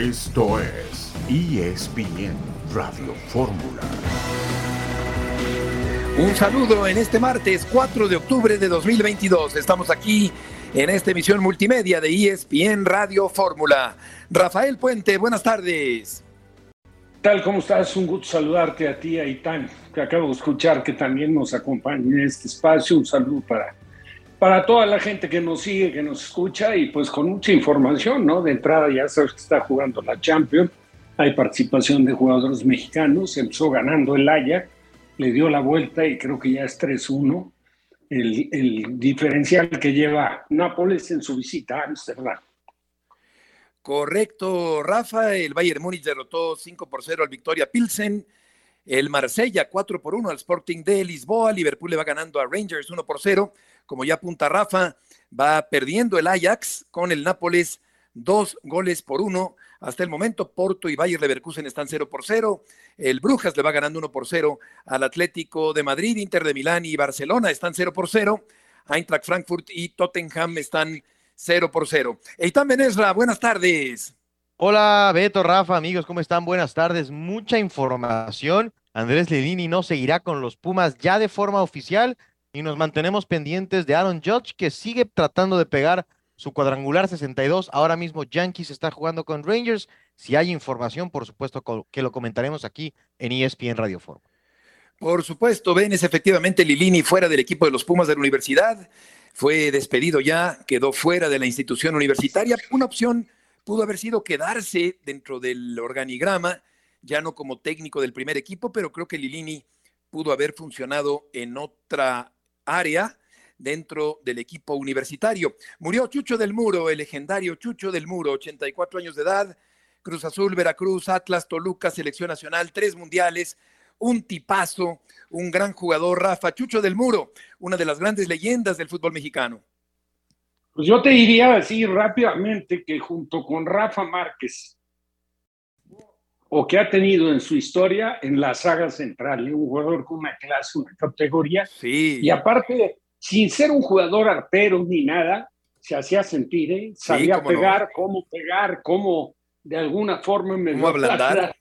Esto es ESPN Radio Fórmula. Un saludo en este martes 4 de octubre de 2022. Estamos aquí en esta emisión multimedia de ESPN Radio Fórmula. Rafael Puente, buenas tardes. Tal, ¿cómo estás? Un gusto saludarte a ti, Aitán, que acabo de escuchar que también nos acompaña en este espacio. Un saludo para, para toda la gente que nos sigue, que nos escucha y pues con mucha información, ¿no? De entrada ya sabes que está jugando la Champions, hay participación de jugadores mexicanos, empezó ganando el Ajax, le dio la vuelta y creo que ya es 3-1 el, el diferencial que lleva Nápoles en su visita a Amsterdam. Correcto, Rafa. El Bayern Múnich derrotó 5 por 0 al Victoria Pilsen. El Marsella 4 por 1 al Sporting de Lisboa. Liverpool le va ganando a Rangers 1 por 0. Como ya apunta Rafa, va perdiendo el Ajax con el Nápoles dos goles por uno. Hasta el momento, Porto y Bayer Leverkusen están 0 por 0. El Brujas le va ganando 1 por 0 al Atlético de Madrid, Inter de Milán y Barcelona están 0 por 0. Eintracht Frankfurt y Tottenham están 0 por 0. Eitan Benesra, buenas tardes. Hola, Beto, Rafa, amigos, ¿cómo están? Buenas tardes. Mucha información. Andrés Lelini no seguirá con los Pumas ya de forma oficial y nos mantenemos pendientes de Aaron Judge, que sigue tratando de pegar su cuadrangular 62. Ahora mismo Yankees está jugando con Rangers. Si hay información, por supuesto que lo comentaremos aquí en ESPN Radio Forum. Por supuesto, ven, es efectivamente Lilini fuera del equipo de los Pumas de la universidad fue despedido ya, quedó fuera de la institución universitaria. Una opción pudo haber sido quedarse dentro del organigrama, ya no como técnico del primer equipo, pero creo que Lilini pudo haber funcionado en otra área dentro del equipo universitario. Murió Chucho del Muro, el legendario Chucho del Muro, 84 años de edad, Cruz Azul, Veracruz, Atlas, Toluca, Selección Nacional, tres mundiales, un tipazo, un gran jugador, Rafa Chucho del Muro, una de las grandes leyendas del fútbol mexicano. Pues yo te diría así rápidamente que junto con Rafa Márquez, o que ha tenido en su historia en la saga central, un jugador con una clase, una categoría, sí. y aparte, sin ser un jugador artero ni nada, se hacía sentir, ¿eh? sabía pegar, cómo pegar, cómo de alguna forma me ¿Cómo ablandar?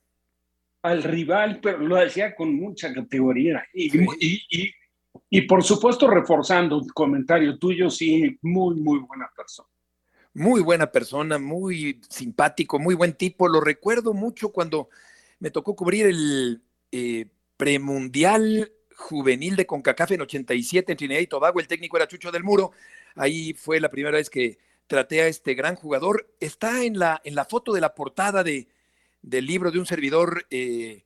al rival, pero lo hacía con mucha categoría. Y, y, y, por supuesto, reforzando un comentario tuyo, sí, muy, muy buena persona. Muy buena persona, muy simpático, muy buen tipo. Lo recuerdo mucho cuando me tocó cubrir el eh, premundial juvenil de CONCACAF en 87 en Trinidad y Tobago. El técnico era Chucho del Muro. Ahí fue la primera vez que traté a este gran jugador. Está en la, en la foto de la portada de, del libro de un servidor, eh,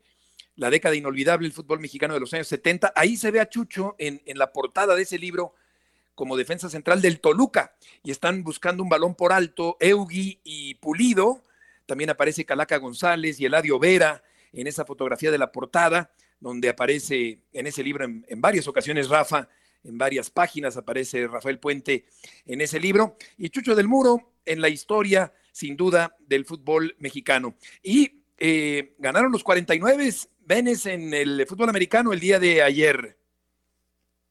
La década inolvidable del fútbol mexicano de los años 70. Ahí se ve a Chucho en, en, la portada de ese libro como defensa central del Toluca y están buscando un balón por alto, Eugui y Pulido. También aparece Calaca González y Eladio Vera en esa fotografía de la portada, donde aparece en ese libro en, varias ocasiones Rafa, en varias páginas aparece Rafael Puente en ese libro. Y Chucho del Muro en la historia sin duda, del fútbol mexicano. Y eh, ganaron los 49 Venes en el fútbol americano el día de ayer.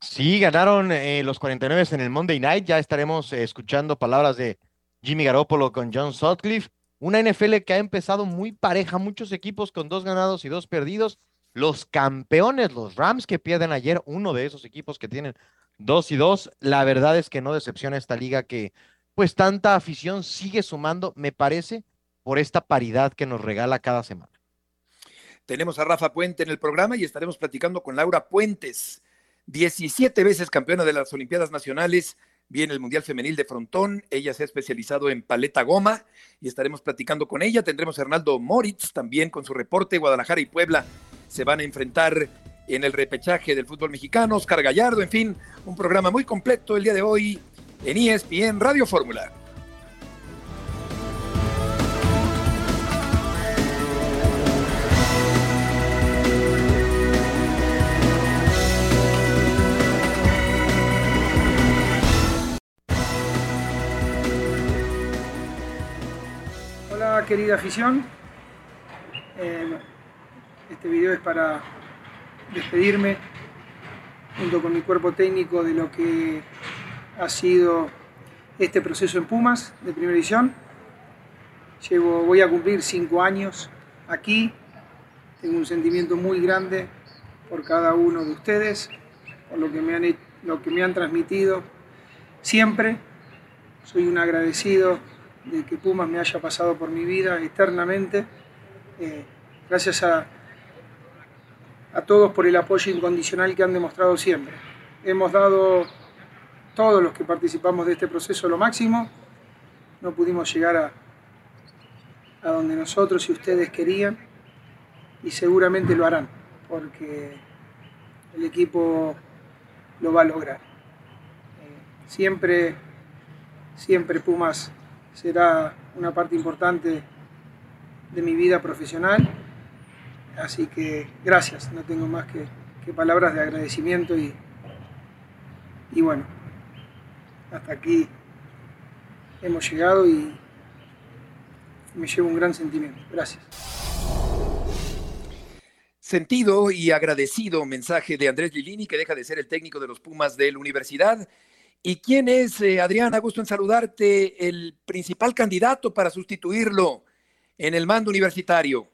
Sí, ganaron eh, los 49 en el Monday Night. Ya estaremos eh, escuchando palabras de Jimmy Garoppolo con John Sutcliffe. Una NFL que ha empezado muy pareja, muchos equipos con dos ganados y dos perdidos. Los campeones, los Rams que pierden ayer, uno de esos equipos que tienen dos y dos. La verdad es que no decepciona esta liga que pues tanta afición sigue sumando, me parece, por esta paridad que nos regala cada semana. Tenemos a Rafa Puente en el programa y estaremos platicando con Laura Puentes, 17 veces campeona de las Olimpiadas Nacionales, viene el Mundial Femenil de Frontón, ella se ha especializado en paleta goma y estaremos platicando con ella. Tendremos a Hernaldo Moritz también con su reporte, Guadalajara y Puebla se van a enfrentar en el repechaje del fútbol mexicano, Oscar Gallardo, en fin, un programa muy completo el día de hoy en ESPN Radio Fórmula. Querida afición, eh, este video es para despedirme junto con mi cuerpo técnico de lo que ha sido este proceso en Pumas de primera edición. Llevo, voy a cumplir cinco años aquí. Tengo un sentimiento muy grande por cada uno de ustedes, por lo que me han, lo que me han transmitido siempre. Soy un agradecido de que Pumas me haya pasado por mi vida eternamente. Eh, gracias a, a todos por el apoyo incondicional que han demostrado siempre. Hemos dado todos los que participamos de este proceso lo máximo. No pudimos llegar a, a donde nosotros y ustedes querían y seguramente lo harán porque el equipo lo va a lograr. Eh, siempre, siempre Pumas será una parte importante de mi vida profesional, así que gracias, no tengo más que, palabras de agradecimiento y, y bueno, hasta aquí hemos llegado y me llevo un gran sentimiento. Gracias. Sentido y agradecido mensaje de Andrés Lilini, que deja de ser el técnico de los Pumas de la universidad. ¿Y quién es, eh, Adrián? Gusto en saludarte, el principal candidato para sustituirlo en el mando universitario.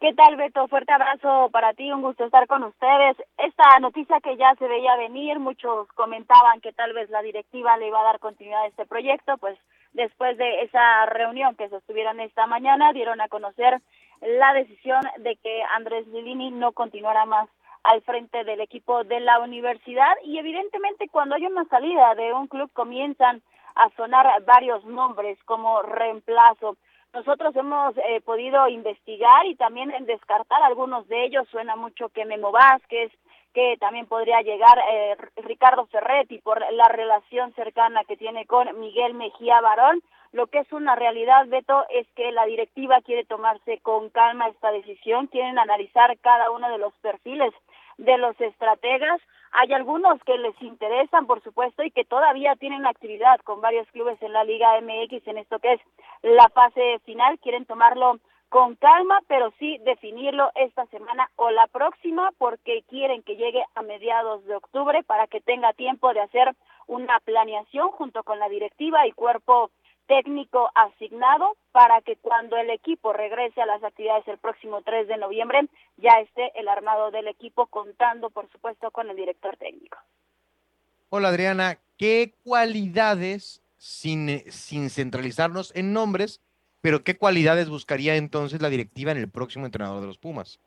¿Qué tal, Beto? Fuerte abrazo para ti, un gusto estar con ustedes. Esta noticia que ya se veía venir, muchos comentaban que tal vez la directiva le iba a dar continuidad a este proyecto, pues después de esa reunión que sostuvieron esta mañana, dieron a conocer la decisión de que Andrés Lilini no continuara más al frente del equipo de la universidad y evidentemente cuando hay una salida de un club comienzan a sonar varios nombres como reemplazo. Nosotros hemos eh, podido investigar y también descartar algunos de ellos. Suena mucho que Memo Vázquez, que también podría llegar eh, Ricardo Ferretti por la relación cercana que tiene con Miguel Mejía Barón. Lo que es una realidad, Beto, es que la directiva quiere tomarse con calma esta decisión, quieren analizar cada uno de los perfiles de los estrategas. Hay algunos que les interesan, por supuesto, y que todavía tienen actividad con varios clubes en la Liga MX en esto que es la fase final. Quieren tomarlo con calma, pero sí definirlo esta semana o la próxima porque quieren que llegue a mediados de octubre para que tenga tiempo de hacer una planeación junto con la directiva y cuerpo técnico asignado para que cuando el equipo regrese a las actividades el próximo 3 de noviembre ya esté el armado del equipo contando por supuesto con el director técnico. Hola Adriana, ¿qué cualidades, sin, sin centralizarnos en nombres, pero qué cualidades buscaría entonces la directiva en el próximo entrenador de los Pumas?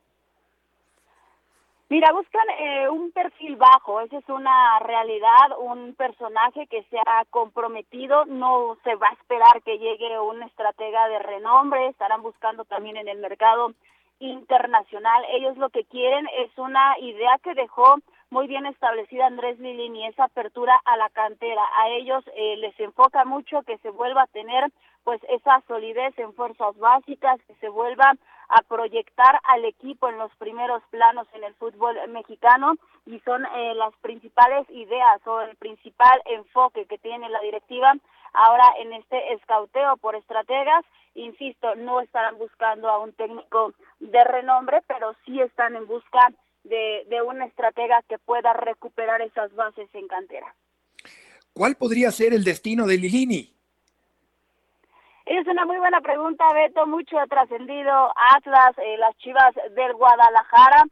Mira, buscan eh, un perfil bajo, esa es una realidad, un personaje que se ha comprometido, no se va a esperar que llegue un estratega de renombre, estarán buscando también en el mercado internacional. Ellos lo que quieren es una idea que dejó muy bien establecida Andrés Lilini, esa apertura a la cantera. A ellos eh, les enfoca mucho que se vuelva a tener pues esa solidez en fuerzas básicas, que se vuelva a proyectar al equipo en los primeros planos en el fútbol mexicano y son eh, las principales ideas o el principal enfoque que tiene la directiva ahora en este escauteo por estrategas. Insisto, no estarán buscando a un técnico de renombre, pero sí están en busca de, de una estratega que pueda recuperar esas bases en cantera. ¿Cuál podría ser el destino de Lilini? Es una muy buena pregunta, Beto. Mucho ha trascendido Atlas, eh, las Chivas del Guadalajara,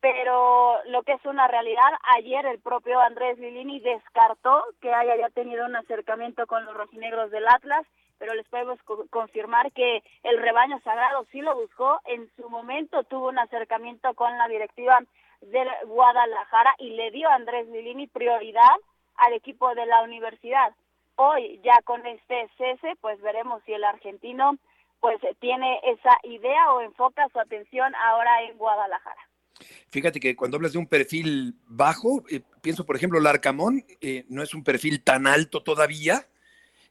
pero lo que es una realidad, ayer el propio Andrés Lilini descartó que haya ya tenido un acercamiento con los rojinegros del Atlas, pero les podemos confirmar que el rebaño sagrado sí lo buscó. En su momento tuvo un acercamiento con la directiva del Guadalajara y le dio a Andrés Lilini prioridad al equipo de la universidad hoy ya con este cese, pues veremos si el argentino pues tiene esa idea o enfoca su atención ahora en Guadalajara. Fíjate que cuando hablas de un perfil bajo, eh, pienso por ejemplo, Larcamón eh, no es un perfil tan alto todavía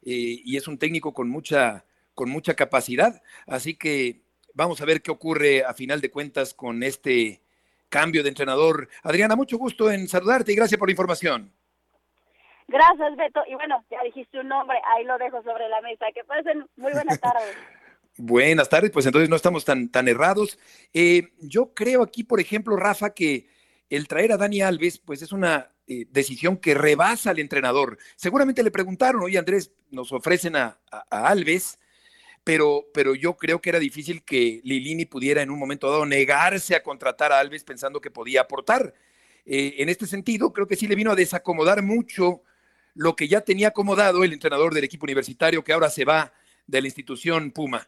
eh, y es un técnico con mucha, con mucha capacidad. Así que vamos a ver qué ocurre a final de cuentas con este cambio de entrenador. Adriana, mucho gusto en saludarte y gracias por la información. Gracias, Beto. Y bueno, ya dijiste un nombre, ahí lo dejo sobre la mesa. Que pasen muy buenas tardes. buenas tardes, pues entonces no estamos tan, tan errados. Eh, yo creo aquí, por ejemplo, Rafa, que el traer a Dani Alves, pues es una eh, decisión que rebasa al entrenador. Seguramente le preguntaron, oye Andrés, nos ofrecen a, Alves, pero, pero yo creo que era difícil que Lilini pudiera en un momento dado negarse a contratar a Alves pensando que podía aportar. Eh, en este sentido, creo que sí le vino a desacomodar mucho lo que ya tenía acomodado el entrenador del equipo universitario que ahora se va de la institución Puma.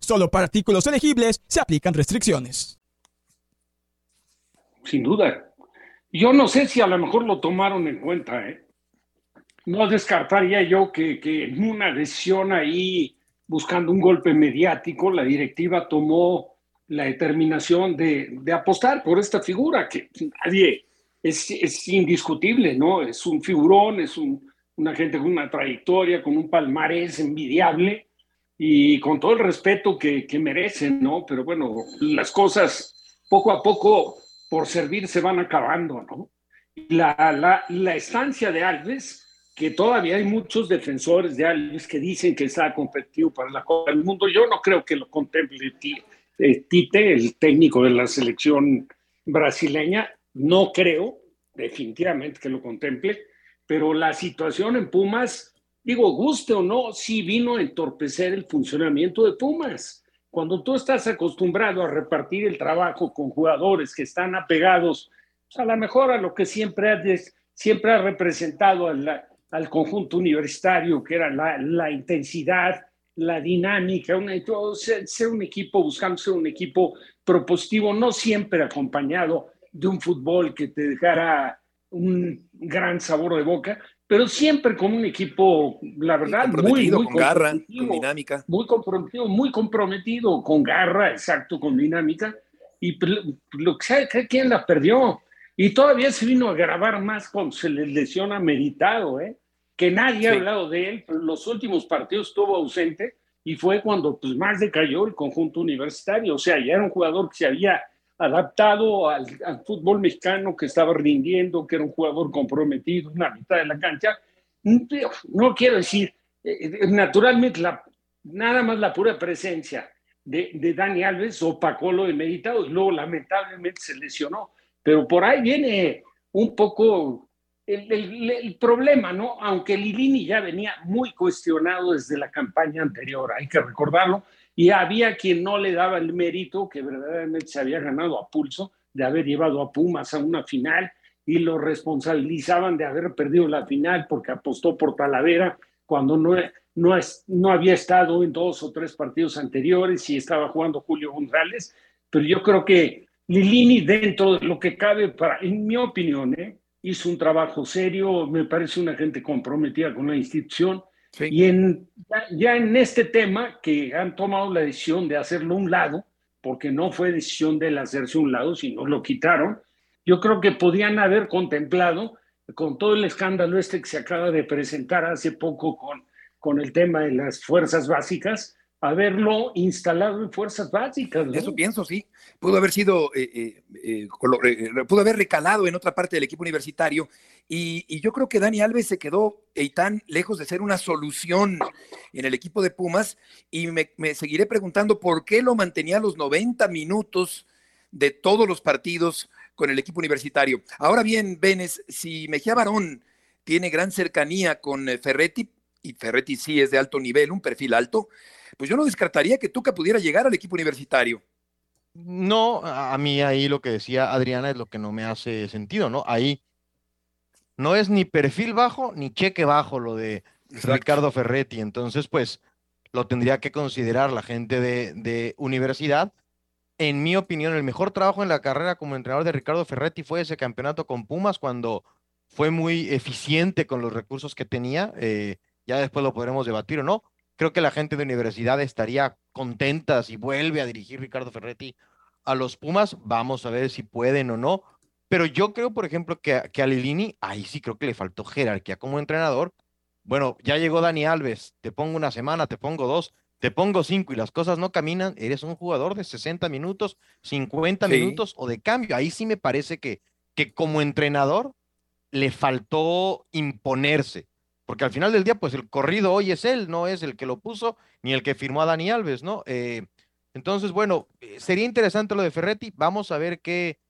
Solo para artículos elegibles se aplican restricciones. Sin duda. Yo no sé si a lo mejor lo tomaron en cuenta. ¿eh? No descartaría yo que, en una decisión ahí, buscando un golpe mediático, la directiva tomó la determinación de, apostar por esta figura, que nadie es, indiscutible, ¿no? Es un figurón, es un, una gente con una trayectoria, con un palmarés envidiable y con todo el respeto que, merecen, ¿no? Pero bueno, las cosas poco a poco por servir se van acabando, ¿no? La, la, estancia de Alves, que todavía hay muchos defensores de Alves que dicen que está competitivo para la Copa del Mundo, yo no creo que lo contemple Tite, el técnico de la selección brasileña, no creo definitivamente que lo contemple, pero la situación en Pumas digo, guste o no, sí vino a entorpecer el funcionamiento de Pumas. Cuando tú estás acostumbrado a repartir el trabajo con jugadores que están apegados, pues, a lo mejor a lo que siempre ha, siempre ha representado al conjunto universitario, que era la, intensidad, la dinámica, ser, un equipo, buscando ser un equipo propositivo, no siempre acompañado de un fútbol que te dejara un gran sabor de boca, pero siempre con un equipo, la verdad, muy, muy con garra, con dinámica. Muy comprometido, muy comprometido, con garra, exacto, con dinámica. Y lo que sabe, ¿quién la perdió? Y todavía se vino a grabar más cuando se le lesiona meditado, ¿eh? que nadie ha hablado de él, pero los últimos partidos estuvo ausente y fue cuando pues, más decayó el conjunto universitario. O sea, ya era un jugador que se había adaptado al, fútbol mexicano que estaba rindiendo, que era un jugador comprometido en la mitad de la cancha. No quiero decir, eh, eh, naturalmente, nada más la pura presencia de, de Dani Alves opacó lo de meditado y luego lamentablemente se lesionó. Pero por ahí viene un poco el, el, problema, ¿no? Aunque Lilini ya venía muy cuestionado desde la campaña anterior, hay que recordarlo, y había quien no le daba el mérito que verdaderamente se había ganado a pulso de haber llevado a Pumas a una final y lo responsabilizaban de haber perdido la final porque apostó por Talavera cuando no, no, es, no había estado en dos o tres partidos anteriores y estaba jugando Julio González. Pero yo creo que Lilini, dentro de lo que cabe, para, en mi opinión, ¿eh? hizo un trabajo serio, me parece una gente comprometida con la institución y en, ya, en este tema que han tomado la decisión de hacerlo un lado, porque no fue decisión de él hacerse un lado, sino lo quitaron, yo creo que podían haber contemplado, con todo el escándalo este que se acaba de presentar hace poco con, con el tema de las fuerzas básicas, haberlo instalado en fuerzas básicas. Eso pienso, sí. Pudo haber sido, eh, eh, eh, pudo haber recalado en otra parte del equipo universitario. Y, yo creo que Dani Alves se quedó tan lejos de ser una solución en el equipo de Pumas. Y me, seguiré preguntando por qué lo mantenía los 90 minutos de todos los partidos con el equipo universitario. Ahora bien, Benes, si Mejía Barón tiene gran cercanía con Ferretti, y Ferretti sí es de alto nivel, un perfil alto, pues yo no descartaría que Tuca pudiera llegar al equipo universitario. No, a mí ahí lo que decía Adriana es lo que no me hace sentido, ¿no? Ahí no es ni perfil bajo ni cheque bajo lo de Ricardo Ferretti, entonces pues lo tendría que considerar la gente de, universidad en mi opinión, el mejor trabajo en la carrera como entrenador de Ricardo Ferretti fue ese campeonato con Pumas cuando fue muy eficiente con los recursos que tenía. Eh, ya después lo podremos debatir o no. Creo que la gente de universidad estaría contenta si vuelve a dirigir Ricardo Ferretti a los Pumas. Vamos a ver si pueden o no. Pero yo creo, por ejemplo, que, que a Lilini, ahí sí creo que le faltó jerarquía como entrenador. Bueno, ya llegó Dani Alves, te pongo una semana, te pongo dos, te pongo cinco y las cosas no caminan, eres un jugador de 60 minutos, 50 minutos o de cambio. Ahí sí me parece que, que como entrenador le faltó imponerse, porque al final del día, pues el corrido hoy es él, no es el que lo puso ni el que firmó a Dani Alves, ¿no? Eh, entonces, bueno, eh, sería interesante lo de Ferretti. Vamos a ver qué,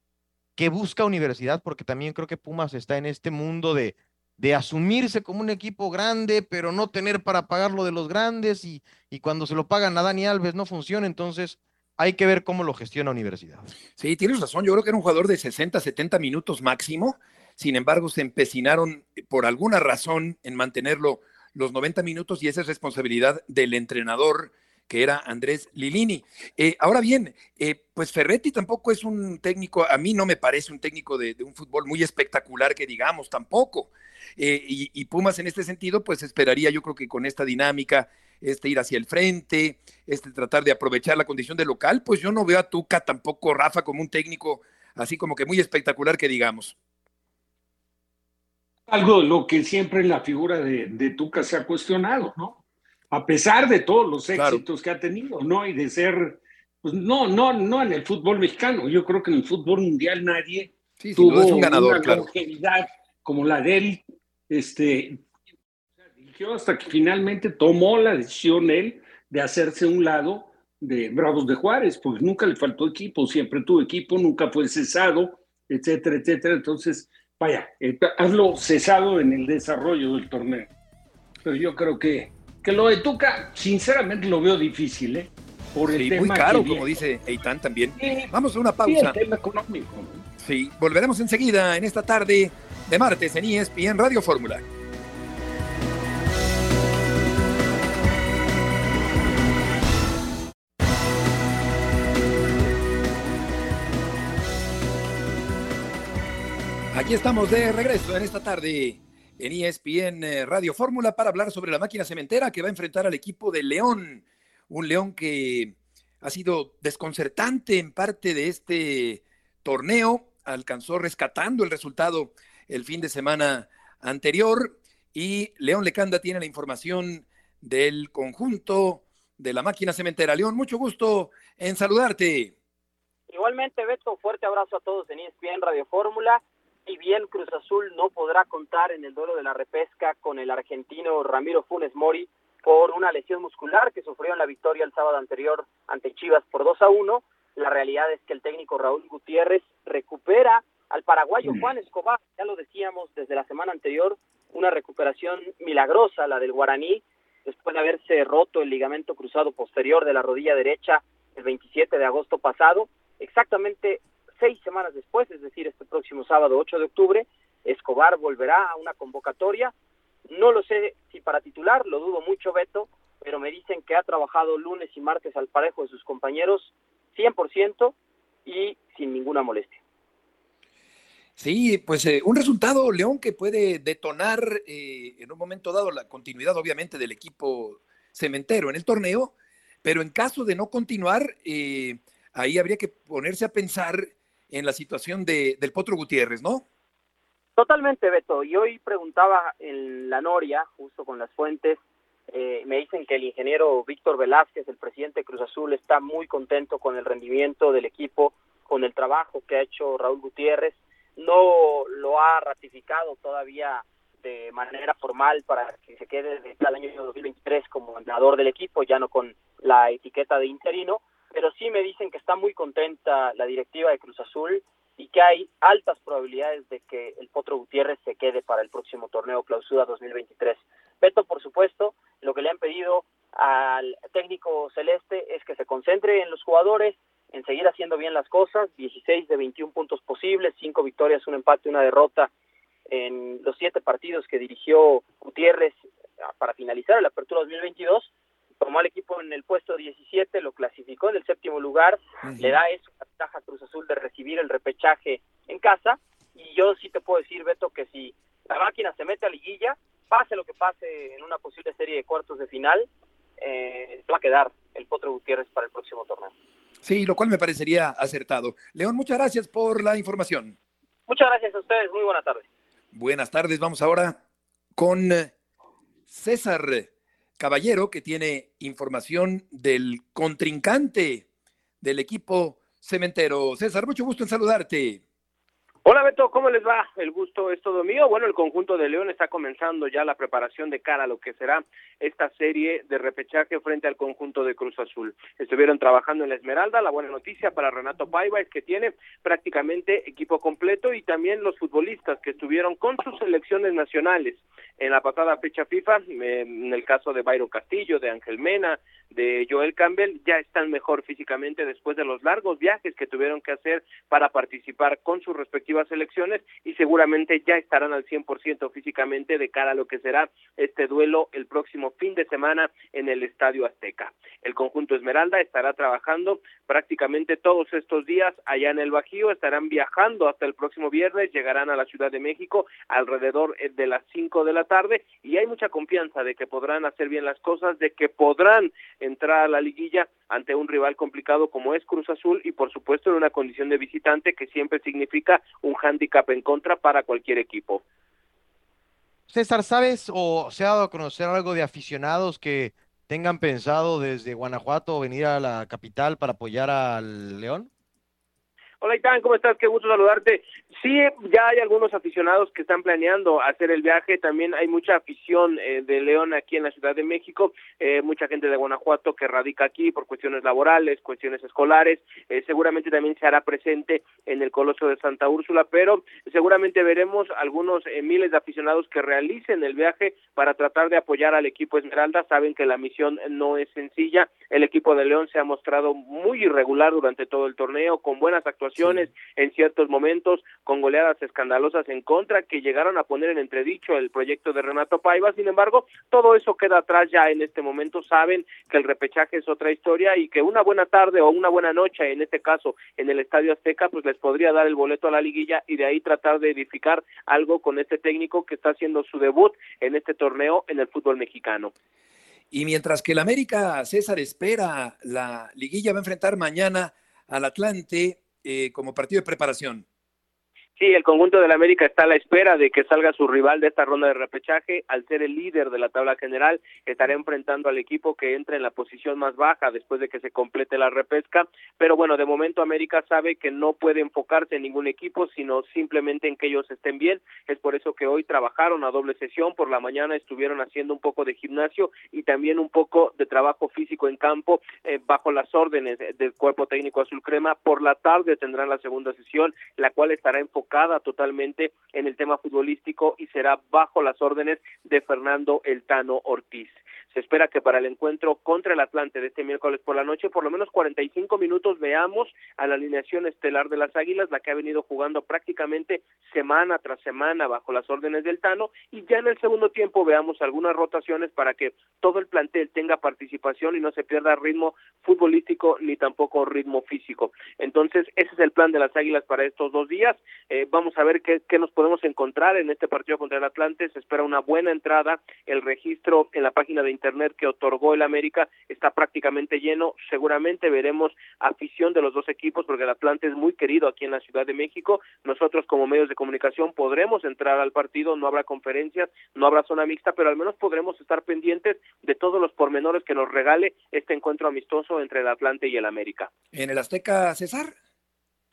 qué busca Universidad, porque también creo que Pumas está en este mundo de, de asumirse como un equipo grande, pero no tener para pagar lo de los grandes y, y cuando se lo pagan a Dani Alves no funciona. Entonces, hay que ver cómo lo gestiona Universidad. Sí, tienes razón. Yo creo que era un jugador de 60, 70 minutos máximo. Sin embargo, se empecinaron eh, por alguna razón en mantenerlo los 90 minutos y esa es responsabilidad del entrenador que era Andrés Lilini. Eh, ahora bien, eh, pues Ferretti tampoco es un técnico, a mí no me parece un técnico de, un fútbol muy espectacular que digamos tampoco. y, y, Pumas en este sentido, pues esperaría yo creo que con esta dinámica, este ir hacia el frente, este tratar de aprovechar la condición de local, pues yo no veo a Tuca tampoco, Rafa, como un técnico así como que muy espectacular que digamos. Algo lo que siempre en la figura de, de Tuca se ha cuestionado, ¿no? a pesar de todos los éxitos que ha tenido, ¿no? Y de ser, pues no, no, no en el fútbol mexicano, yo creo que en el fútbol mundial nadie tuvo un ganador, una longevidad como la de él, este, dirigió hasta que finalmente tomó la decisión él de hacerse un lado de Bravos de Juárez, pues nunca le faltó equipo, siempre tuvo equipo, nunca fue cesado, etcétera, etcétera. Entonces, vaya, eh, hazlo cesado en el desarrollo del torneo. Pero yo creo que que lo de Tuca, sinceramente lo veo difícil, ¿eh? Por el tema muy caro, como dice Eitan también. Vamos a una pausa. Sí, tema económico. Sí, volveremos enseguida en esta tarde de martes en ESPN Radio Fórmula. Aquí estamos de regreso en esta tarde en ESPN eh, Radio Fórmula para hablar sobre la máquina cementera que va a enfrentar al equipo de León. Un León que ha sido desconcertante en parte de este torneo, alcanzó rescatando el resultado el fin de semana anterior y León Lecanda tiene la información del conjunto de la máquina cementera. León, mucho gusto en saludarte. Igualmente, Beto, fuerte abrazo a todos en ESPN Radio Fórmula y bien Cruz Azul no podrá contar en el duelo de la repesca con el argentino Ramiro Funes Mori por una lesión muscular que sufrió en la victoria el sábado anterior ante Chivas por 2 a 1. La realidad es que el técnico Raúl Gutiérrez recupera al paraguayo Juan Escobar, ya lo decíamos desde la semana anterior, una recuperación milagrosa la del guaraní, después de haberse roto el ligamento cruzado posterior de la rodilla derecha el 27 de agosto pasado, exactamente seis semanas después, es decir, este próximo sábado 8 de octubre, Escobar volverá a una convocatoria. No lo sé si para titular, lo dudo mucho, Beto, pero me dicen que ha trabajado lunes y martes al parejo de sus compañeros 100% y sin ninguna molestia. Sí, pues eh, un resultado, León, que puede detonar eh, en un momento dado la continuidad, obviamente, del equipo cementero en el torneo, pero en caso de no continuar, eh, ahí habría que ponerse a pensar en la situación de, del Potro Gutiérrez, ¿no? Totalmente, Beto. Y hoy preguntaba en la Noria, justo con las fuentes, eh, me dicen que el ingeniero Víctor Velázquez, el presidente de Cruz Azul, está muy contento con el rendimiento del equipo, con el trabajo que ha hecho Raúl Gutiérrez. No lo ha ratificado todavía de manera formal para que se quede desde el año 2023 como entrenador del equipo, ya no con la etiqueta de interino, pero sí me dicen que está muy contenta la directiva de Cruz Azul y que hay altas probabilidades de que el Potro Gutiérrez se quede para el próximo torneo Clausura 2023. Beto, por supuesto, lo que le han pedido al técnico celeste es que se concentre en los jugadores, en seguir haciendo bien las cosas, 16 de 21 puntos posibles, 5 victorias, un empate, una derrota en los 7 partidos que dirigió Gutiérrez para finalizar la apertura 2022 tomó al equipo en el puesto 17, lo clasificó en el séptimo lugar, le da eso la ventaja a Cruz Azul de recibir el repechaje en casa. Y yo sí te puedo decir, Beto, que si la máquina se mete a liguilla, pase lo que pase en una posible serie de cuartos de final, eh, va a quedar el Potro Gutiérrez para el próximo torneo. Sí, lo cual me parecería acertado. León, muchas gracias por la información. Muchas gracias a ustedes, muy buenas tardes. Buenas tardes, vamos ahora con eh, César Caballero, que tiene información del contrincante del equipo cementero. César, mucho gusto en saludarte. Hola Beto, ¿cómo les va? El gusto es todo mío. Bueno, el conjunto de León está comenzando ya la preparación de cara a lo que será esta serie de repechaje frente al conjunto de Cruz Azul. Estuvieron trabajando en la Esmeralda, la buena noticia para Renato Paiva es que tiene prácticamente equipo completo y también los futbolistas que estuvieron con sus selecciones nacionales en la pasada fecha FIFA, en el caso de Bayro Castillo, de Ángel Mena, de Joel Campbell, ya están mejor físicamente después de los largos viajes que tuvieron que hacer para participar con sus respectivas selecciones y seguramente ya estarán al 100% físicamente de cara a lo que será este duelo el próximo fin de semana en el Estadio Azteca. El conjunto Esmeralda estará trabajando prácticamente todos estos días allá en el Bajío, estarán viajando hasta el próximo viernes, llegarán a la Ciudad de México alrededor de las 5 de la tarde y hay mucha confianza de que podrán hacer bien las cosas, de que podrán entrar a la liguilla ante un rival complicado como es Cruz Azul y por supuesto en una condición de visitante que siempre significa un hándicap en contra para cualquier equipo. César, ¿sabes o se ha dado a conocer algo de aficionados que tengan pensado desde Guanajuato venir a la capital para apoyar al León? Hola Itán, ¿cómo estás? Qué gusto saludarte. Sí, ya hay algunos aficionados que están planeando hacer el viaje, también hay mucha afición eh, de León aquí en la Ciudad de México, eh, mucha gente de Guanajuato que radica aquí por cuestiones laborales, cuestiones escolares, eh, seguramente también se hará presente en el Coloso de Santa Úrsula, pero seguramente veremos algunos miles de aficionados que realicen el viaje para tratar de apoyar al equipo Esmeralda, saben que la misión no es sencilla, el equipo de León se ha mostrado muy irregular durante todo el torneo, con buenas actuaciones en ciertos momentos, con goleadas escandalosas en contra que llegaron a poner en entredicho el proyecto de Renato Paiva. Sin embargo, todo eso queda atrás ya en este momento. Saben que el repechaje es otra historia y que una buena tarde o una buena noche, en este caso en el Estadio Azteca, pues les podría dar el boleto a la liguilla y de ahí tratar de edificar algo con este técnico que está haciendo su debut en este torneo en el fútbol mexicano. Y mientras que el América, César, espera la liguilla, va a enfrentar mañana al Atlante eh, como partido de preparación. Sí, el conjunto del América está a la espera de que salga su rival de esta ronda de repechaje. Al ser el líder de la tabla general, estará enfrentando al equipo que entra en la posición más baja después de que se complete la repesca. Pero bueno, de momento América sabe que no puede enfocarse en ningún equipo, sino simplemente en que ellos estén bien. Es por eso que hoy trabajaron a doble sesión. Por la mañana estuvieron haciendo un poco de gimnasio y también un poco de trabajo físico en campo eh, bajo las órdenes del cuerpo técnico azul crema. Por la tarde tendrán la segunda sesión, la cual estará enfocada totalmente en el tema futbolístico y será bajo las órdenes de Fernando El Tano Ortiz. Se espera que para el encuentro contra el Atlante de este miércoles por la noche, por lo menos 45 minutos veamos a la alineación estelar de las Águilas, la que ha venido jugando prácticamente semana tras semana bajo las órdenes del Tano, y ya en el segundo tiempo veamos algunas rotaciones para que todo el plantel tenga participación y no se pierda ritmo futbolístico ni tampoco ritmo físico. Entonces, ese es el plan de las Águilas para estos dos días. Eh, vamos a ver qué, qué nos podemos encontrar en este partido contra el Atlante. Se espera una buena entrada. El registro en la página de internet que otorgó el América está prácticamente lleno. Seguramente veremos afición de los dos equipos porque el Atlante es muy querido aquí en la Ciudad de México. Nosotros como medios de comunicación podremos entrar al partido, no habrá conferencias, no habrá zona mixta, pero al menos podremos estar pendientes de todos los pormenores que nos regale este encuentro amistoso entre el Atlante y el América. ¿En el Azteca, César?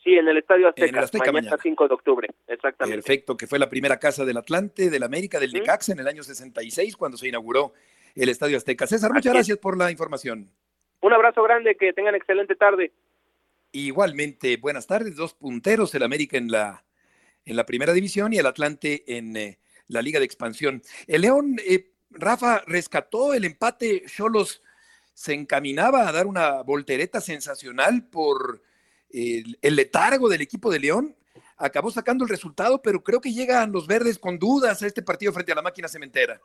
Sí, en el Estadio Azteca, mañana, 5 de octubre, exactamente. Perfecto, que fue la primera casa del Atlante, del América, del Necaxa en el año 66, cuando se inauguró el Estadio Azteca. César, muchas gracias por la información. Un abrazo grande, que tengan excelente tarde. Igualmente, buenas tardes, dos punteros, el América en la, en la primera división y el Atlante en eh, la Liga de Expansión. El León, eh, Rafa, rescató el empate, Cholos se encaminaba a dar una voltereta sensacional por el, letargo del equipo de León acabó sacando el resultado, pero creo que llegan los verdes con dudas a este partido frente a la máquina cementera.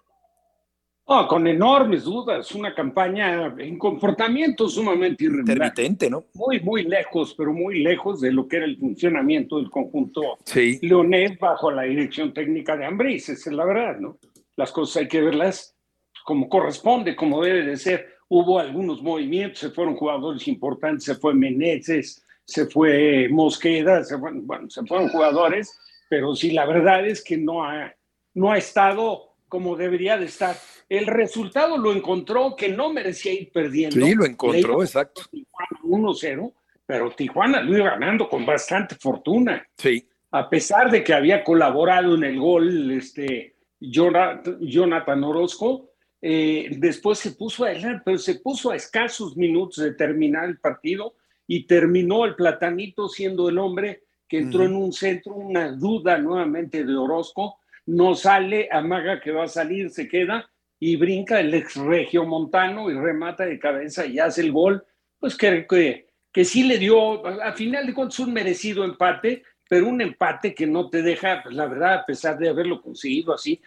Oh, con enormes dudas, una campaña en comportamiento sumamente irregular. Intermitente, ¿no? Muy, muy lejos, pero muy lejos de lo que era el funcionamiento del conjunto Sí. leonés bajo la dirección técnica de Ambriz, esa es la verdad, ¿no? Las cosas hay que verlas como corresponde, como debe de ser. Hubo algunos movimientos, se fueron jugadores importantes, se fue Meneses, se fue Mosqueda, se fueron, bueno, se fueron jugadores, pero sí, la verdad es que no ha, no ha estado como debería de estar. El resultado lo encontró que no merecía ir perdiendo. Sí, lo encontró, Le exacto. Tijuana 1-0, pero Tijuana lo iba ganando con bastante fortuna Sí. a pesar de que había colaborado en el gol este, Jonathan, Orozco, eh, después se puso adelante, pero se puso a escasos minutos de terminar el partido y terminó el platanito siendo el hombre que entró en un centro, una duda nuevamente de Orozco, no sale, amaga que va a salir, se queda y brinca el ex regio montano y remata de cabeza y hace el gol, pues que, que, que sí le dio, a final de cuentas, un merecido empate, pero un empate que no te deja, pues la verdad, a pesar de haberlo conseguido así,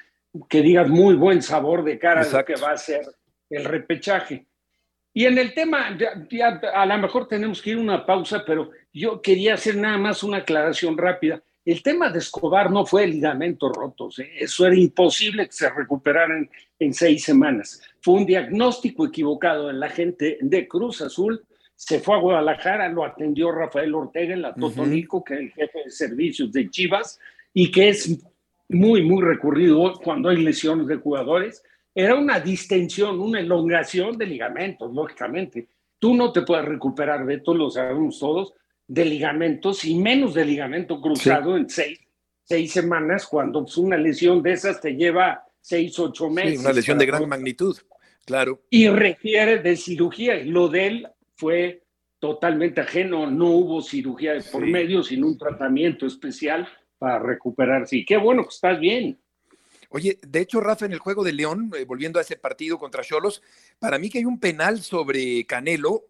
que digas muy buen sabor de cara de lo Exacto. que va a ser el repechaje. Y en el tema, ya, ya a lo mejor tenemos que ir a una pausa, pero yo quería hacer nada más una aclaración rápida. El tema de Escobar no fue ligamentos rotos, ¿eh? eso era imposible que se recuperaran en seis semanas. Fue un diagnóstico equivocado en la gente de Cruz Azul. Se fue a Guadalajara, lo atendió Rafael Ortega en la Totonico, que es el jefe de servicios de Chivas, y que es muy, muy recurrido cuando hay lesiones de jugadores. Era una distensión, una elongación de ligamentos, lógicamente. Tú no te puedes recuperar, Beto, lo sabemos todos, de ligamentos y menos de ligamento cruzado en seis, seis semanas, cuando pues, una lesión de esas te lleva seis, ocho meses. Sí, una lesión de gran magnitud. Claro. y requiere de cirugía. Lo de él fue totalmente ajeno, no hubo cirugía de por Sí. medio, sino un tratamiento especial para recuperarse. Y qué bueno que estás bien. Oye, de hecho, Rafa, en el juego de León, eh, volviendo a ese partido contra Cholos, para mí que hay un penal sobre Canelo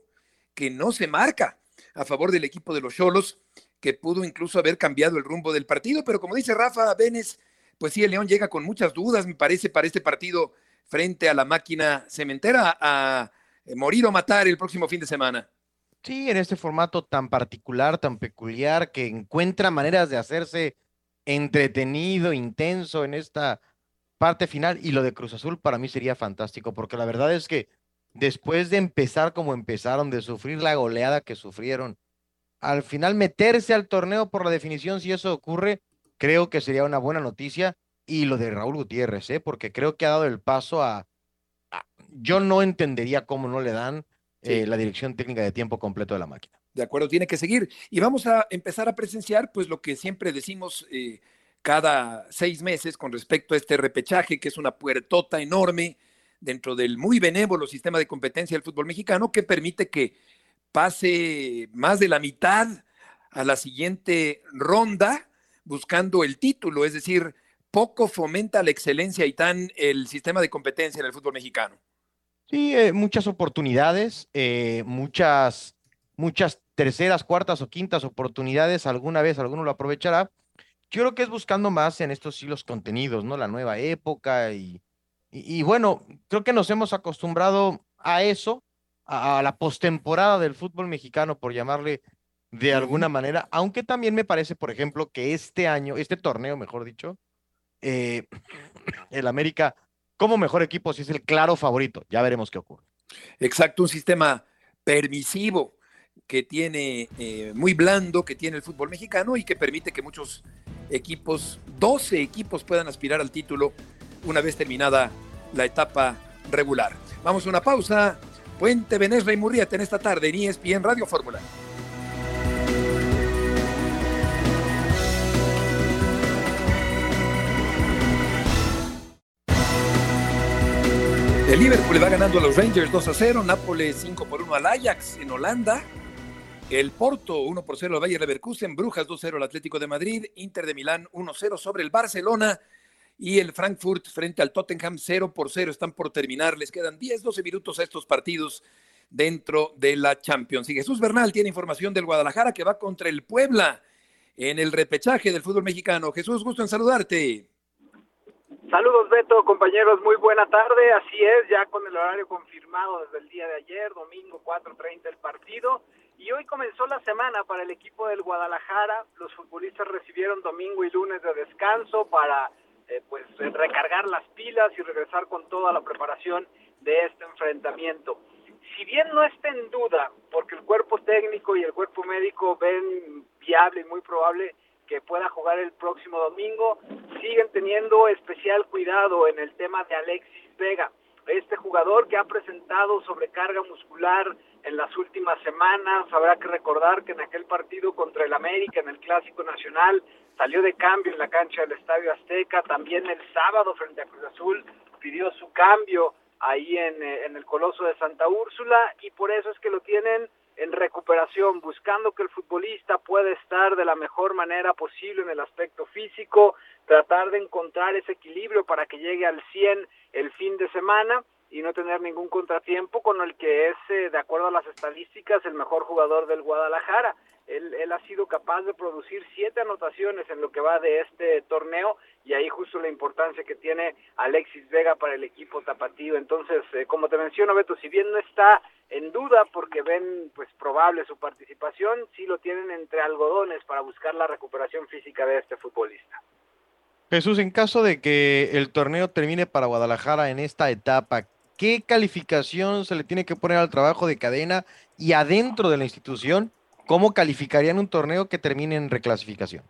que no se marca a favor del equipo de los Cholos, que pudo incluso haber cambiado el rumbo del partido, pero como dice Rafa Benes, pues sí, el León llega con muchas dudas, me parece, para este partido frente a la máquina cementera, a eh, morir o matar el próximo fin de semana. Sí, en este formato tan particular, tan peculiar, que encuentra maneras de hacerse entretenido, intenso en esta parte final. Y lo de Cruz Azul para mí sería fantástico, porque la verdad es que después de empezar como empezaron, de sufrir la goleada que sufrieron, al final meterse al torneo por la definición, si eso ocurre, creo que sería una buena noticia. Y lo de Raúl Gutiérrez, ¿eh? porque creo que ha dado el paso a... a- yo no entendería cómo no le dan eh, la dirección técnica de tiempo completo de la máquina. De acuerdo, tiene que seguir. Y vamos a empezar a presenciar, pues, lo que siempre decimos eh, cada seis meses con respecto a este repechaje, que es una puertota enorme dentro del muy benévolo sistema de competencia del fútbol mexicano, que permite que pase más de la mitad a la siguiente ronda buscando el título, es decir, poco fomenta la excelencia y tan el sistema de competencia en el fútbol mexicano. Sí, eh, muchas oportunidades, eh, muchas, muchas terceras, cuartas o quintas oportunidades, alguna vez alguno lo aprovechará. Yo creo que es buscando más en estos siglos contenidos, ¿no? La nueva época y, y, y bueno, creo que nos hemos acostumbrado a eso, a, a la postemporada del fútbol mexicano, por llamarle de alguna manera, aunque también me parece, por ejemplo, que este año, este torneo, mejor dicho, eh, el América como mejor equipo sí es el claro favorito. Ya veremos qué ocurre. Exacto, un sistema permisivo que tiene eh, muy blando, que tiene el fútbol mexicano y que permite que muchos equipos, 12 equipos puedan aspirar al título una vez terminada la etapa regular. Vamos a una pausa. Puente Venés Rey Murrieta en esta tarde en ESPN Radio Fórmula. El Liverpool va ganando a los Rangers 2 a 0, Nápoles 5 por 1 al Ajax en Holanda, el Porto 1 por 0 al Bayer Leverkusen, Brujas 2 0 al Atlético de Madrid, Inter de Milán 1 0 sobre el Barcelona y el Frankfurt frente al Tottenham 0 por 0. Están por terminar, les quedan 10, 12 minutos a estos partidos dentro de la Champions. Y Jesús Bernal tiene información del Guadalajara que va contra el Puebla en el repechaje del fútbol mexicano. Jesús, gusto en saludarte. Saludos Beto, compañeros, muy buena tarde. Así es, ya con el horario confirmado desde el día de ayer, domingo 4.30 el partido. Y hoy comenzó la semana para el equipo del Guadalajara. Los futbolistas recibieron domingo y lunes de descanso para eh, pues recargar las pilas y regresar con toda la preparación de este enfrentamiento. Si bien no está en duda, porque el cuerpo técnico y el cuerpo médico ven viable y muy probable que pueda jugar el próximo domingo, siguen teniendo especial cuidado en el tema de Alexis Vega, este jugador que ha presentado sobrecarga muscular en las últimas semanas. Habrá que recordar que en aquel partido contra el América, en el Clásico Nacional, salió de cambio en la cancha del Estadio Azteca. También el sábado frente a Cruz Azul pidió su cambio ahí en, eh, en el Coloso de Santa Úrsula y por eso es que lo tienen en recuperación, buscando que el futbolista pueda estar de la mejor manera posible en el aspecto físico, tratar de encontrar ese equilibrio para que llegue al 100 el fin de semana y no tener ningún contratiempo con el que es, eh, de acuerdo a las estadísticas, el mejor jugador del Guadalajara. Él, él, ha sido capaz de producir siete anotaciones en lo que va de este torneo y ahí justo la importancia que tiene Alexis Vega para el equipo tapatío. Entonces, eh, como te menciono, Beto, si bien no está en duda porque ven pues probable su participación, sí lo tienen entre algodones para buscar la recuperación física de este futbolista. Jesús, en caso de que el torneo termine para Guadalajara en esta etapa, ¿qué calificación se le tiene que poner al trabajo de cadena y adentro de la institución? ¿Cómo calificarían un torneo que termine en reclasificación?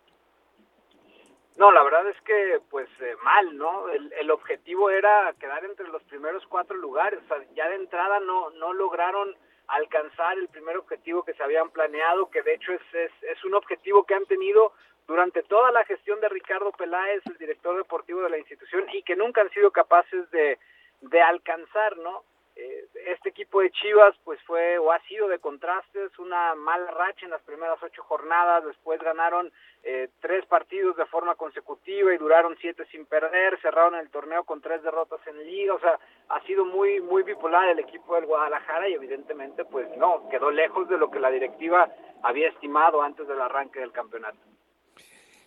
No, la verdad es que, pues, eh, mal, ¿no? El, el, objetivo era quedar entre los primeros cuatro lugares. O sea, ya de entrada no, no lograron alcanzar el primer objetivo que se habían planeado, que de hecho es, es, es un objetivo que han tenido durante toda la gestión de Ricardo Peláez, el director deportivo de la institución, y que nunca han sido capaces de, de alcanzar, ¿no? Eh, este equipo de Chivas pues fue o ha sido de contrastes, una mala racha en las primeras ocho jornadas, después ganaron eh, tres partidos de forma consecutiva y duraron siete sin perder, cerraron el torneo con tres derrotas en liga, o sea, ha sido muy muy bipolar el equipo del Guadalajara y evidentemente pues no, quedó lejos de lo que la directiva había estimado antes del arranque del campeonato.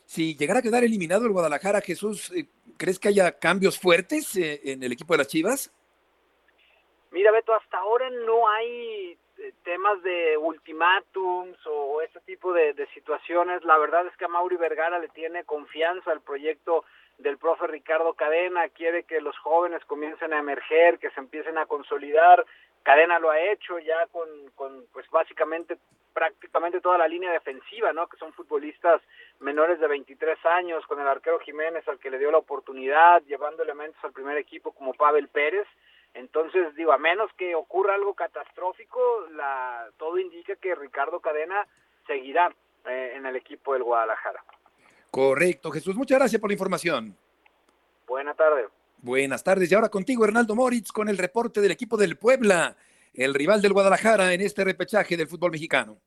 Si llegara a quedar eliminado el Guadalajara, Jesús, eh, ¿crees que haya cambios fuertes en el equipo de las Chivas? Mira, Beto, hasta ahora no hay eh, temas de ultimátums o ese tipo de, de, situaciones. La verdad es que a Mauri Vergara le tiene confianza al proyecto del profe Ricardo Cadena, quiere que los jóvenes comiencen a emerger, que se empiecen a consolidar. Cadena lo ha hecho ya con, con pues básicamente prácticamente toda la línea defensiva, ¿no? Que son futbolistas menores de 23 años, con el arquero Jiménez al que le dio la oportunidad, llevando elementos al primer equipo como Pavel Pérez. Entonces, digo, a menos que ocurra algo catastrófico, la, todo indica que Ricardo Cadena seguirá eh, en el equipo del Guadalajara. Correcto, Jesús. Muchas gracias por la información. Buenas tardes. Buenas tardes. Y ahora contigo, Hernaldo Moritz, con el reporte del equipo del Puebla, el rival del Guadalajara en este repechaje del fútbol mexicano.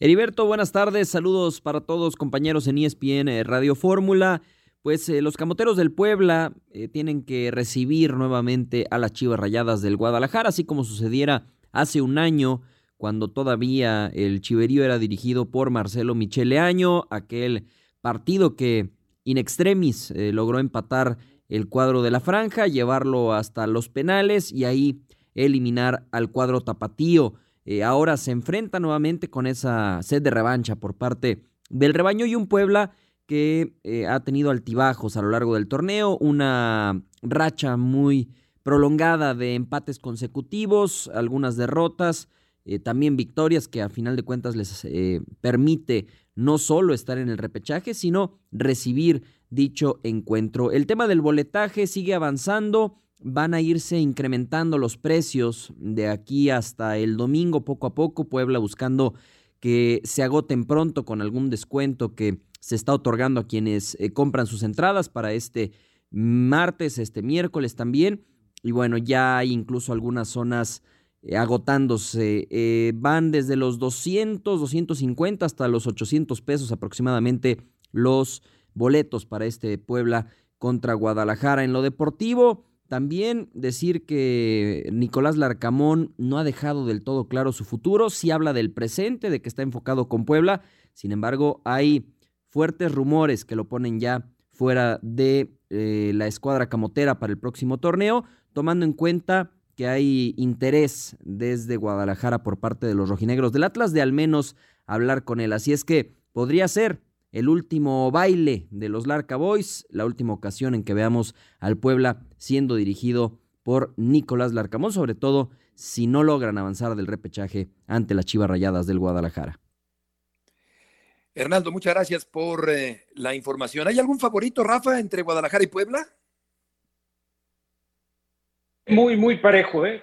Heriberto, buenas tardes. Saludos para todos, compañeros en ESPN eh, Radio Fórmula pues eh, los camoteros del Puebla eh, tienen que recibir nuevamente a las Chivas Rayadas del Guadalajara, así como sucediera hace un año cuando todavía el Chiverío era dirigido por Marcelo Michele Año, aquel partido que in extremis logró empatar el cuadro de la franja, llevarlo hasta los penales y ahí eliminar al cuadro tapatío. ahora se enfrenta nuevamente con esa sed de revancha por parte del rebaño y un Puebla que eh, ha tenido altibajos a lo largo del torneo, una racha muy prolongada de empates consecutivos, algunas derrotas, eh, también victorias que a final de cuentas les eh, permite no solo estar en el repechaje, sino recibir dicho encuentro. El tema del boletaje sigue avanzando, van a irse incrementando los precios de aquí hasta el domingo poco a poco, Puebla buscando que se agoten pronto con algún descuento que se está otorgando a quienes eh, compran sus entradas para este martes, este miércoles también. Y bueno, ya hay incluso algunas zonas eh, agotándose. Eh, van desde los 200, 250 hasta los 800 pesos aproximadamente los boletos para este Puebla contra Guadalajara. En lo deportivo, también decir que Nicolás Larcamón no ha dejado del todo claro su futuro. Sí habla del presente, de que está enfocado con Puebla. Sin embargo, hay fuertes rumores que lo ponen ya fuera de eh, la escuadra camotera para el próximo torneo, tomando en cuenta que hay interés desde Guadalajara por parte de los rojinegros del Atlas de al menos hablar con él. Así es que podría ser el último baile de los Larca Boys, la última ocasión en que veamos al Puebla siendo dirigido por Nicolás Larcamón, sobre todo si no logran avanzar del repechaje ante las Chivas Rayadas del Guadalajara. Hernando, muchas gracias por eh, la información. ¿Hay algún favorito, Rafa, entre Guadalajara y Puebla? Muy, muy parejo, ¿eh?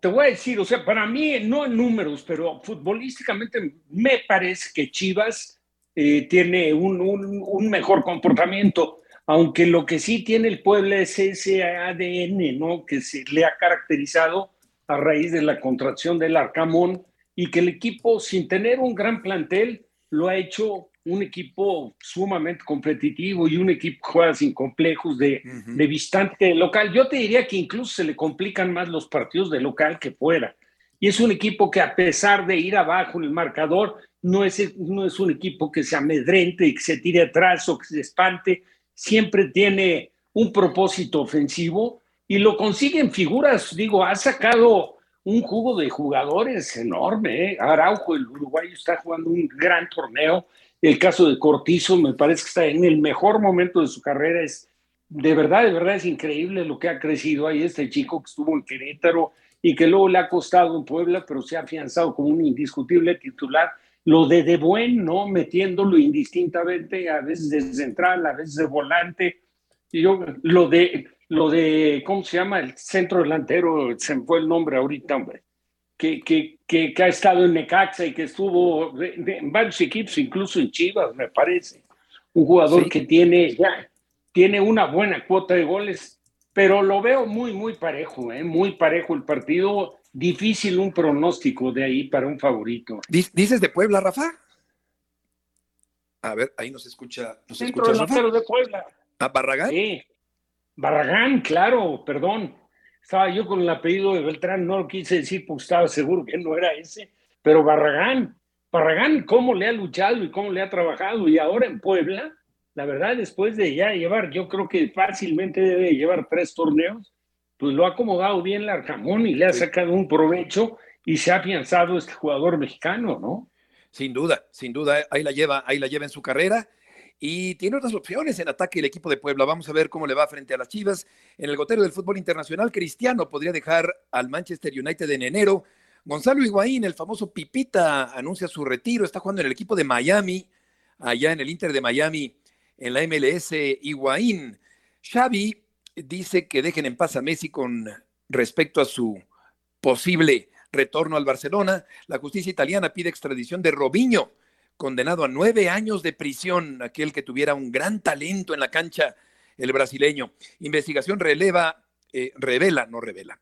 Te voy a decir, o sea, para mí, no en números, pero futbolísticamente me parece que Chivas eh, tiene un, un, un, mejor comportamiento, aunque lo que sí tiene el Puebla es ese ADN, ¿no? Que se le ha caracterizado a raíz de la contracción del Arcamón y que el equipo, sin tener un gran plantel, lo ha hecho un equipo sumamente competitivo y un equipo que juega sin complejos de, de distante local. Yo te diría que incluso se le complican más los partidos de local que fuera. Y es un equipo que a pesar de ir abajo en el marcador, no es, no es un equipo que se amedrente y que se tire atrás o que se espante. Siempre tiene un propósito ofensivo y lo consiguen figuras. Digo, ha sacado un jugo de jugadores enorme. ¿eh? Araujo, el uruguayo, está jugando un gran torneo. El caso de Cortizo me parece que está en el mejor momento de su carrera. Es de verdad, de verdad es increíble lo que ha crecido ahí este chico que estuvo en Querétaro y que luego le ha costado en Puebla, pero se ha afianzado como un indiscutible titular. Lo de De Buen, ¿no? Metiéndolo indistintamente, a veces de central, a veces de volante. Y yo, lo de, lo de, ¿cómo se llama? El centro delantero, se me fue el nombre ahorita, hombre que, que, que, ha estado en Necaxa y que estuvo en varios equipos, incluso en Chivas, me parece. Un jugador que tiene, ya, tiene una buena cuota de goles, pero lo veo muy, muy parejo, ¿eh? muy parejo el partido. Difícil un pronóstico de ahí para un favorito. ¿Dices de Puebla, Rafa? A ver, ahí nos escucha. Nos Centro delantero de Puebla. ¿A Barragán? Sí. Barragán, claro, perdón. Estaba yo con el apellido de Beltrán, no lo quise decir porque estaba seguro que no era ese, pero Barragán, Barragán, cómo le ha luchado y cómo le ha trabajado. Y ahora en Puebla, la verdad, después de ya llevar, yo creo que fácilmente debe llevar tres torneos, pues lo ha acomodado bien Larcamón y le ha sacado un provecho y se ha afianzado este jugador mexicano, ¿no? Sin duda, sin duda, ahí la lleva, ahí la lleva en su carrera y tiene otras opciones en ataque el equipo de Puebla. Vamos a ver cómo le va frente a las Chivas. En el gotero del fútbol internacional, Cristiano podría dejar al Manchester United en enero. Gonzalo Higuaín, el famoso Pipita, anuncia su retiro. Está jugando en el equipo de Miami, allá en el Inter de Miami, en la MLS. Higuaín. Xavi dice que dejen en paz a Messi con respecto a su posible retorno al Barcelona. La justicia italiana pide extradición de Robinho condenado a nueve años de prisión, aquel que tuviera un gran talento en la cancha, el brasileño. Investigación releva, eh, revela, no revela,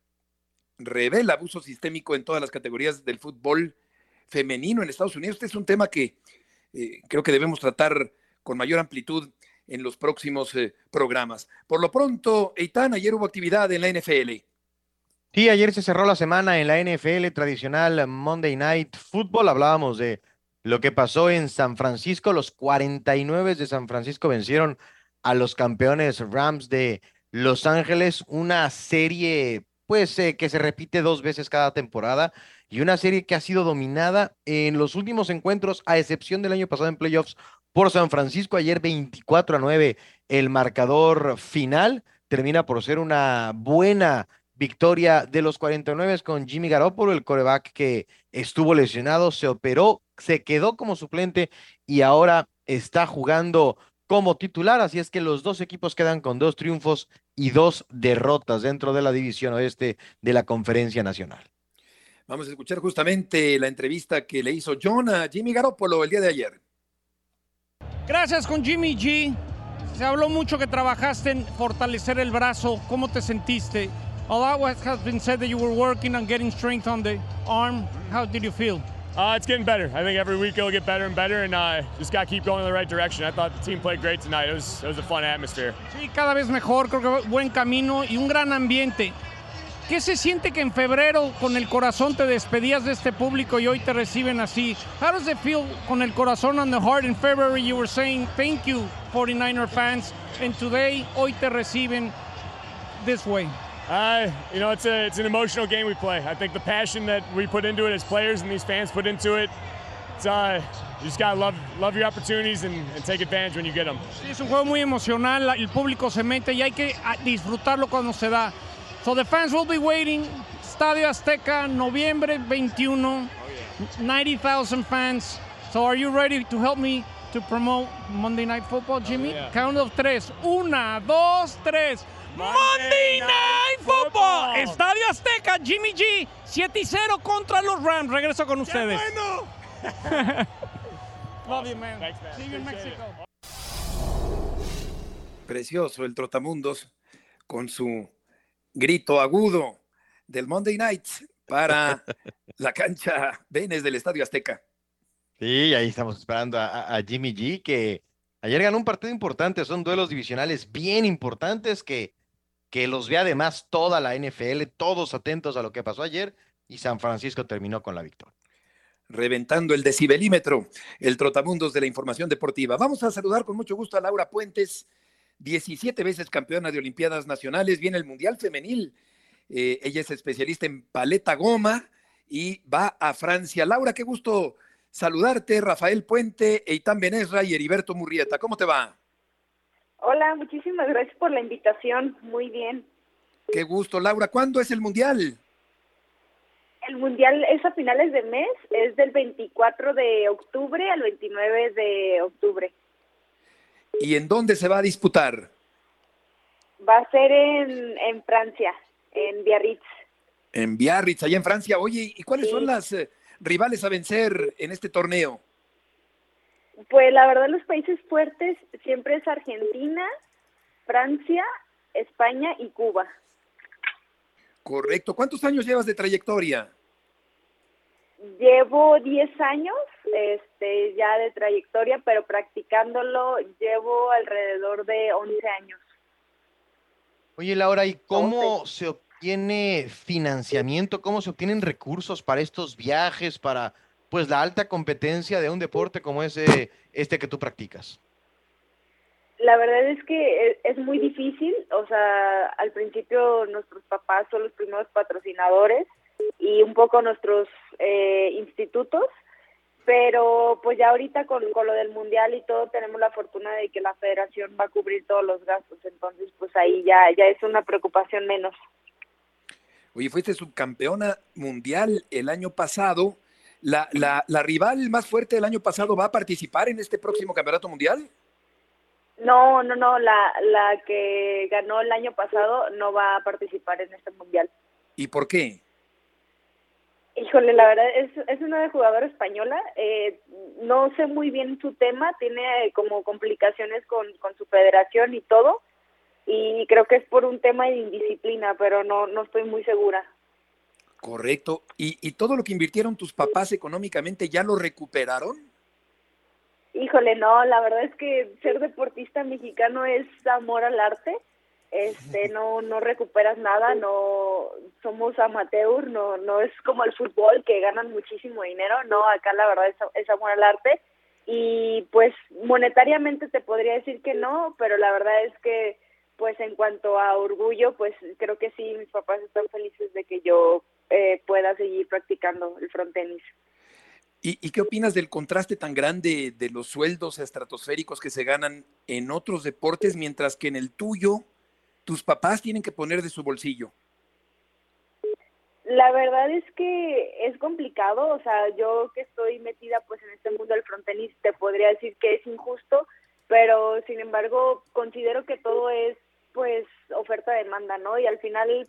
revela abuso sistémico en todas las categorías del fútbol femenino en Estados Unidos. Este es un tema que eh, creo que debemos tratar con mayor amplitud en los próximos eh, programas. Por lo pronto, Eitan, ayer hubo actividad en la NFL. Sí, ayer se cerró la semana en la NFL tradicional Monday Night Football. Hablábamos de lo que pasó en San Francisco. Los 49 de San Francisco vencieron a los campeones Rams de Los Ángeles, una serie pues eh, que se repite dos veces cada temporada y una serie que ha sido dominada en los últimos encuentros, a excepción del año pasado en playoffs por San Francisco. Ayer 24 a 9 el marcador final termina por ser una buena victoria de los 49 con Jimmy Garoppolo, el coreback que estuvo lesionado, se operó, se quedó como suplente y ahora está jugando como titular, así es que los dos equipos quedan con dos triunfos y dos derrotas dentro de la división oeste de la Conferencia Nacional. Vamos a escuchar justamente la entrevista que le hizo John a Jimmy Garoppolo el día de ayer. Gracias con Jimmy G. Se habló mucho que trabajaste en fortalecer el brazo. ¿Cómo te sentiste? All that has been said that you were working on getting strength on the arm. How did you feel? Uh, it's getting better. I think every week it'll get better and better, and uh, just got to keep going in the right direction. I thought the team played great tonight. It was, it was a fun atmosphere. Sí, cada vez mejor. Creo que buen camino y un gran ambiente. ¿Qué se siente que en febrero con el corazón te despedías de este público y hoy te reciben así? How does it feel con el corazón on the heart in February you were saying thank you 49er fans and today hoy te reciben this way? Uh, you know, it's a it's an emotional game we play. I think the passion that we put into it as players and these fans put into it, it's uh, you just gotta love love your opportunities and, and take advantage when you get them. Sí, es un juego muy emocional, el público se mete y hay que ah, disfrutarlo cuando se da. So the fans will be waiting. Estadio Azteca, noviembre 21. 90,000 fans. So are you ready to help me to promote Monday Night Football, Jimmy? yeah. Count of tres. Una, dos, tres. Monday Night Football. Estadio Azteca, Jimmy G. 7 y 0 contra los Rams. Regreso con ustedes. Love you, man. See you in Mexico. Precioso el Trotamundos con su grito agudo del Monday Night para la cancha Venes del Estadio Azteca. Sí, ahí estamos esperando a, Jimmy G, que ayer ganó un partido importante. Son duelos divisionales bien importantes que, que los ve además toda la NFL, todos atentos a lo que pasó ayer. Y San Francisco terminó con la victoria. reventando el decibelímetro, el trotamundos de la información deportiva. Vamos a saludar con mucho gusto a Laura Puentes, 17 veces campeona de Olimpiadas Nacionales, viene el Mundial Femenil. Eh, ella es especialista en paleta goma y va a Francia. Laura, qué gusto saludarte. Rafael Puente, Eitan Benesra y Heriberto Murrieta. ¿Cómo te va? Hola, muchísimas gracias por la invitación. Muy bien. Qué gusto, Laura. ¿Cuándo es el Mundial? El mundial es a finales de mes, es del 24 de octubre al 29 de octubre. ¿Y en dónde se va a disputar? Va a ser en, en Francia, en Biarritz. En Biarritz, allá en Francia. Oye, ¿y cuáles son las eh, rivales a vencer en este torneo? Pues la verdad los países fuertes siempre es Argentina, Francia, España y Cuba. Correcto. ¿Cuántos años llevas de trayectoria? Llevo 10 años este, ya de trayectoria, pero practicándolo llevo alrededor de 11 años. Oye, Laura, ¿y cómo se obtiene financiamiento? ¿Cómo se obtienen recursos para estos viajes, para pues la alta competencia de un deporte como ese, este que tú practicas? La verdad es que es muy difícil, o sea, al principio nuestros papás son los primeros patrocinadores y un poco nuestros eh, institutos, pero pues ya ahorita con, con lo del mundial y todo tenemos la fortuna de que la federación va a cubrir todos los gastos, entonces pues ahí ya, ya es una preocupación menos. Oye, fuiste subcampeona mundial el año pasado. La, la, la rival más fuerte del año pasado va a participar en este próximo campeonato mundial. No, no, no, la, la que ganó el año pasado no va a participar en este mundial. ¿Y por qué? Híjole, la verdad es, es una jugadora española. Eh, no sé muy bien su tema, tiene eh, como complicaciones con, con su federación y todo. Y creo que es por un tema de indisciplina, pero no, no estoy muy segura. Correcto. ¿Y, ¿Y todo lo que invirtieron tus papás económicamente ya lo recuperaron? Híjole, no, la verdad es que ser deportista mexicano es amor al arte. Este, no, no recuperas nada, no somos amateur, no, no es como el fútbol que ganan muchísimo dinero, no, acá la verdad es, es amor al arte y pues monetariamente te podría decir que no, pero la verdad es que pues en cuanto a orgullo, pues creo que sí, mis papás están felices de que yo eh, pueda seguir practicando el frontenis. ¿Y, ¿Y qué opinas del contraste tan grande de los sueldos estratosféricos que se ganan en otros deportes, mientras que en el tuyo tus papás tienen que poner de su bolsillo? La verdad es que es complicado, o sea, yo que estoy metida pues en este mundo del frontenis te podría decir que es injusto, pero sin embargo considero que todo es pues oferta demanda, ¿no? Y al final el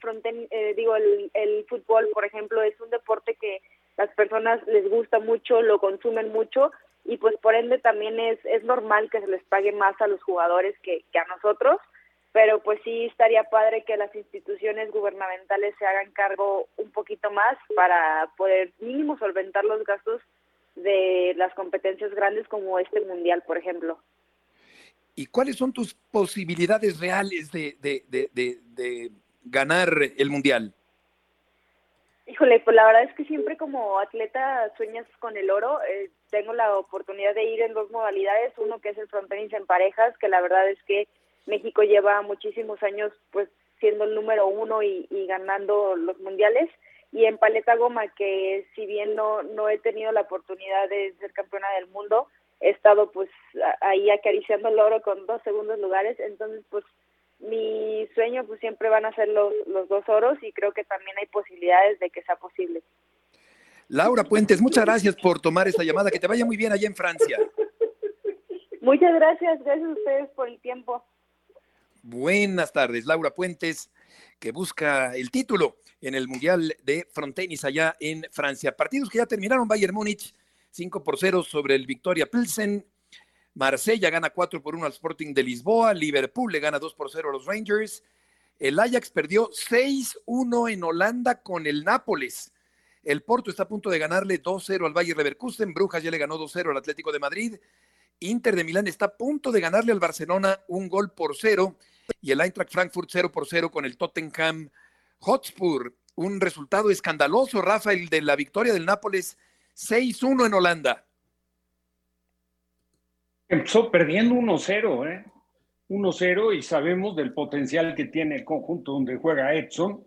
eh, digo el, el fútbol, por ejemplo, es un deporte que las personas les gusta mucho, lo consumen mucho y pues por ende también es es normal que se les pague más a los jugadores que a nosotros pero pues sí estaría padre que las instituciones gubernamentales se hagan cargo un poquito más para poder mínimo solventar los gastos de las competencias grandes como este mundial, por ejemplo. ¿Y cuáles son tus posibilidades reales de, de, de, de, de ganar el mundial? Híjole, pues la verdad es que siempre como atleta sueñas con el oro. Eh, tengo la oportunidad de ir en dos modalidades, uno que es el frontenis en parejas, que la verdad es que México lleva muchísimos años pues siendo el número uno y, y ganando los mundiales. Y en paleta goma que si bien no no he tenido la oportunidad de ser campeona del mundo he estado pues ahí acariciando el oro con dos segundos lugares. Entonces pues mi sueño pues siempre van a ser los los dos oros y creo que también hay posibilidades de que sea posible. Laura Puentes muchas gracias por tomar esta llamada. Que te vaya muy bien allá en Francia. Muchas gracias gracias a ustedes por el tiempo buenas tardes Laura Puentes que busca el título en el Mundial de Frontenis allá en Francia. Partidos que ya terminaron, Bayern Múnich 5 por 0 sobre el Victoria Pilsen, Marsella gana 4 por 1 al Sporting de Lisboa, Liverpool le gana 2 por 0 a los Rangers, el Ajax perdió 6-1 en Holanda con el Nápoles. El Porto está a punto de ganarle 2-0 al Bayern Leverkusen, Brujas ya le ganó 2-0 al Atlético de Madrid, Inter de Milán está a punto de ganarle al Barcelona un gol por cero y el Eintracht Frankfurt 0 por 0 con el Tottenham Hotspur. Un resultado escandaloso, Rafael, de la victoria del Nápoles 6-1 en Holanda. Empezó perdiendo 1-0, ¿eh? 1-0 y sabemos del potencial que tiene el conjunto donde juega Edson.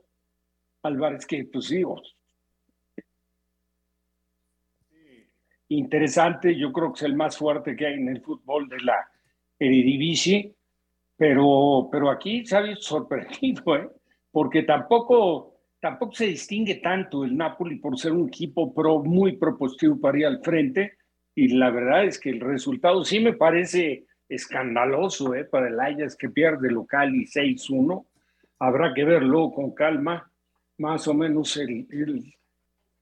Álvarez, que pues sí, interesante, yo creo que es el más fuerte que hay en el fútbol de la Eredivisie, pero, pero aquí se ha visto sorprendido, ¿eh? porque tampoco, tampoco se distingue tanto el Napoli por ser un equipo pro, muy propositivo para ir al frente, y la verdad es que el resultado sí me parece escandaloso ¿eh? para el Ajax que pierde local y 6-1. Habrá que verlo con calma, más o menos el, el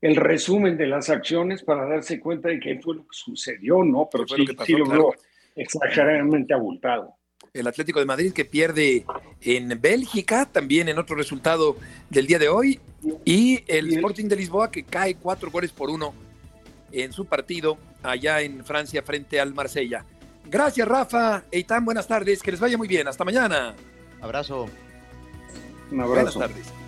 el resumen de las acciones para darse cuenta de qué fue lo que sucedió, ¿no? Pero sí, lo, sí lo claro. exageradamente abultado. El Atlético de Madrid que pierde en Bélgica, también en otro resultado del día de hoy, y el Sporting de Lisboa que cae cuatro goles por uno en su partido allá en Francia frente al Marsella. Gracias, Rafa. Eitan, buenas tardes. Que les vaya muy bien. Hasta mañana. Abrazo. Un abrazo. Buenas tardes.